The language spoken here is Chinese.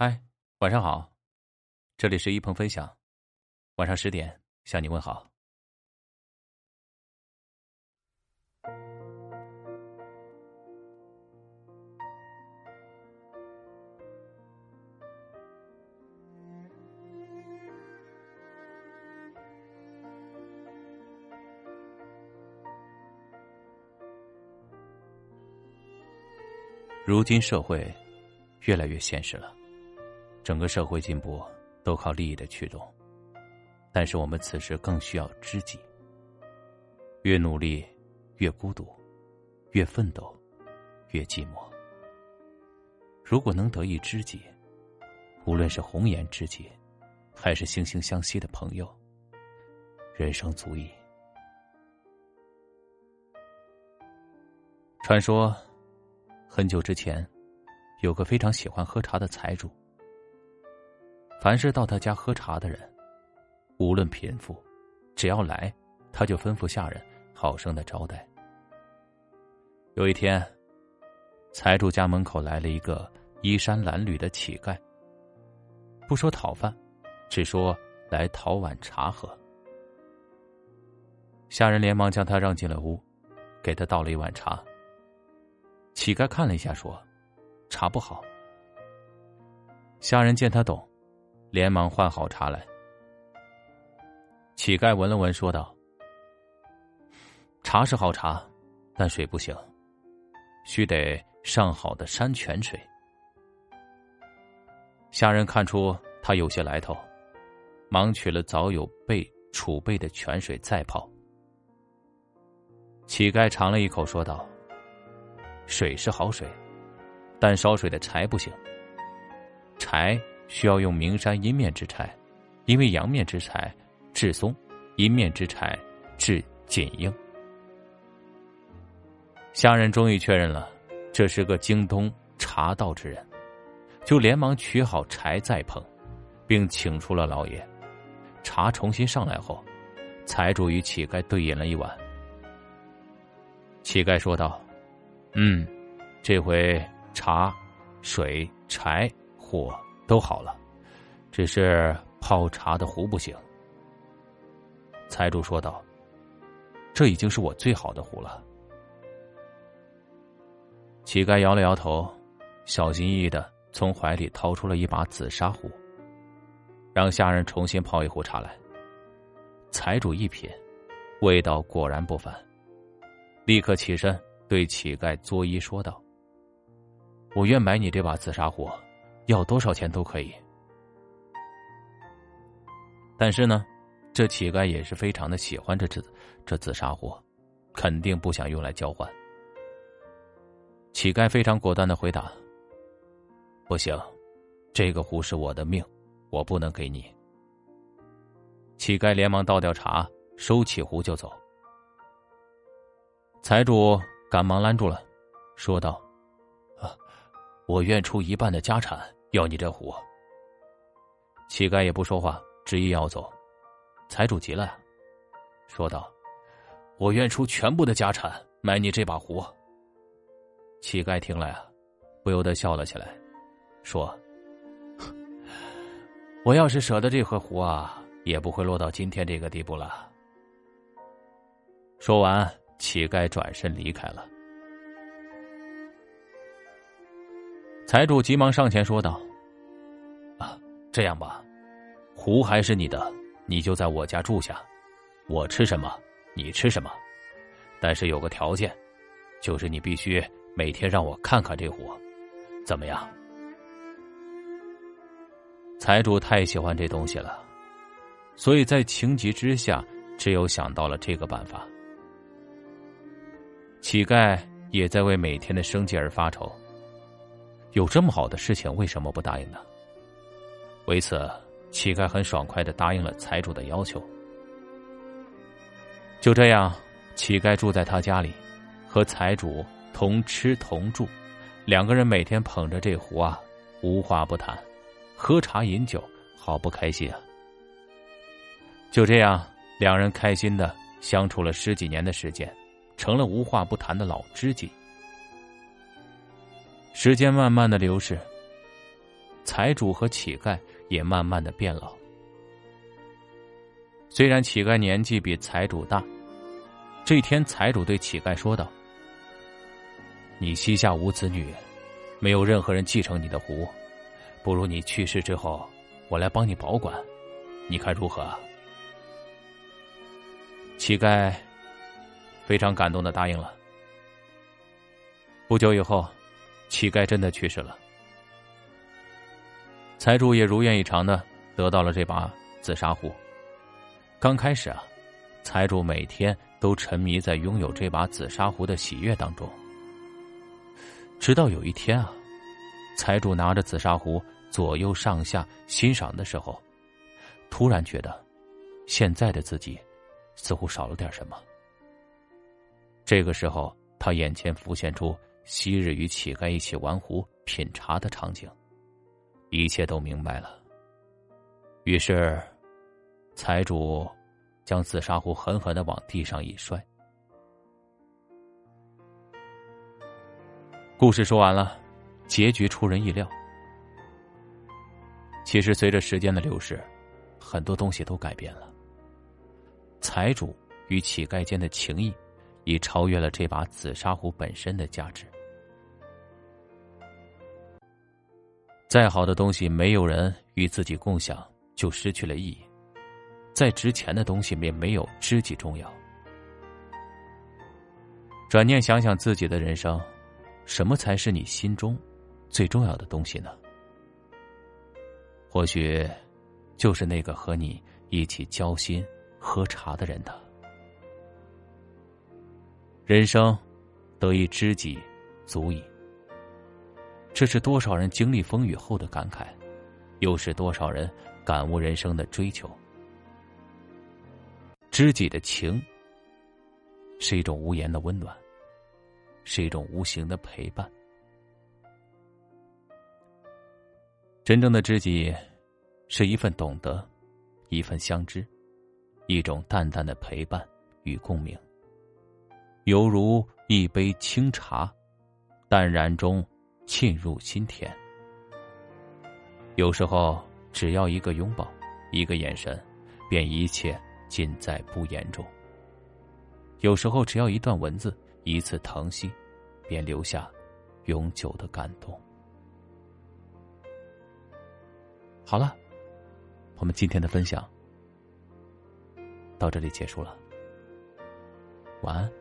嗨，晚上好，这里是一鹏分享，晚上十点向你问好。如今社会越来越现实了。整个社会进步都靠利益的驱动，但是我们此时更需要知己。越努力，越孤独；越奋斗，越寂寞。如果能得一知己，无论是红颜知己，还是惺惺相惜的朋友，人生足矣。传说，很久之前，有个非常喜欢喝茶的财主。凡是到他家喝茶的人，无论贫富，只要来，他就吩咐下人好生的招待。有一天，财主家门口来了一个衣衫褴褛的乞丐，不说讨饭，只说来讨碗茶喝。下人连忙将他让进了屋，给他倒了一碗茶。乞丐看了一下，说：“茶不好。”下人见他懂。连忙换好茶来。乞丐闻了闻，说道：“茶是好茶，但水不行，须得上好的山泉水。”下人看出他有些来头，忙取了早有备储备的泉水再泡。乞丐尝了一口，说道：“水是好水，但烧水的柴不行。柴。”需要用名山阴面之柴，因为阳面之柴质松，阴面之柴质紧硬。下人终于确认了，这是个精通茶道之人，就连忙取好柴再烹，并请出了老爷。茶重新上来后，财主与乞丐对饮了一碗。乞丐说道：“嗯，这回茶、水、柴、火。”都好了，只是泡茶的壶不行。财主说道：“这已经是我最好的壶了。”乞丐摇了摇头，小心翼翼的从怀里掏出了一把紫砂壶，让下人重新泡一壶茶来。财主一品，味道果然不凡，立刻起身对乞丐作揖说道：“我愿买你这把紫砂壶。”要多少钱都可以，但是呢，这乞丐也是非常的喜欢这紫这紫砂壶，肯定不想用来交换。乞丐非常果断的回答：“不行，这个壶是我的命，我不能给你。”乞丐连忙倒掉茶，收起壶就走。财主赶忙拦住了，说道：“啊，我愿出一半的家产。”要你这壶，乞丐也不说话，执意要走。财主急了，说道：“我愿出全部的家产买你这把壶。”乞丐听了呀，不由得笑了起来，说：“我要是舍得这盒壶啊，也不会落到今天这个地步了。”说完，乞丐转身离开了。财主急忙上前说道：“啊，这样吧，壶还是你的，你就在我家住下，我吃什么，你吃什么。但是有个条件，就是你必须每天让我看看这壶，怎么样？”财主太喜欢这东西了，所以在情急之下，只有想到了这个办法。乞丐也在为每天的生计而发愁。有这么好的事情，为什么不答应呢？为此，乞丐很爽快的答应了财主的要求。就这样，乞丐住在他家里，和财主同吃同住，两个人每天捧着这壶啊，无话不谈，喝茶饮酒，好不开心啊！就这样，两人开心的相处了十几年的时间，成了无话不谈的老知己。时间慢慢的流逝，财主和乞丐也慢慢的变老。虽然乞丐年纪比财主大，这天财主对乞丐说道：“你膝下无子女，没有任何人继承你的湖，不如你去世之后，我来帮你保管，你看如何？”乞丐非常感动的答应了。不久以后，乞丐真的去世了。财主也如愿以偿的得到了这把紫砂壶。刚开始啊，财主每天都沉迷在拥有这把紫砂壶的喜悦当中。直到有一天啊，财主拿着紫砂壶左右上下欣赏的时候，突然觉得现在的自己似乎少了点什么。这个时候，他眼前浮现出昔日与乞丐一起玩壶品茶的场景。一切都明白了。于是，财主将紫砂壶狠狠的往地上一摔。故事说完了，结局出人意料。其实，随着时间的流逝，很多东西都改变了。财主与乞丐间的情谊，已超越了这把紫砂壶本身的价值。再好的东西，没有人与自己共享，就失去了意义；再值钱的东西，也没有知己重要。转念想想自己的人生，什么才是你心中最重要的东西呢？或许，就是那个和你一起交心、喝茶的人的。人生，得一知己，足矣。这是多少人经历风雨后的感慨，又是多少人感悟人生的追求。知己的情，是一种无言的温暖，是一种无形的陪伴。真正的知己，是一份懂得，一份相知，一种淡淡的陪伴与共鸣，犹如一杯清茶，淡然中。沁入心田。有时候，只要一个拥抱，一个眼神，便一切尽在不言中。有时候，只要一段文字，一次疼惜，便留下永久的感动。好了，我们今天的分享到这里结束了。晚安。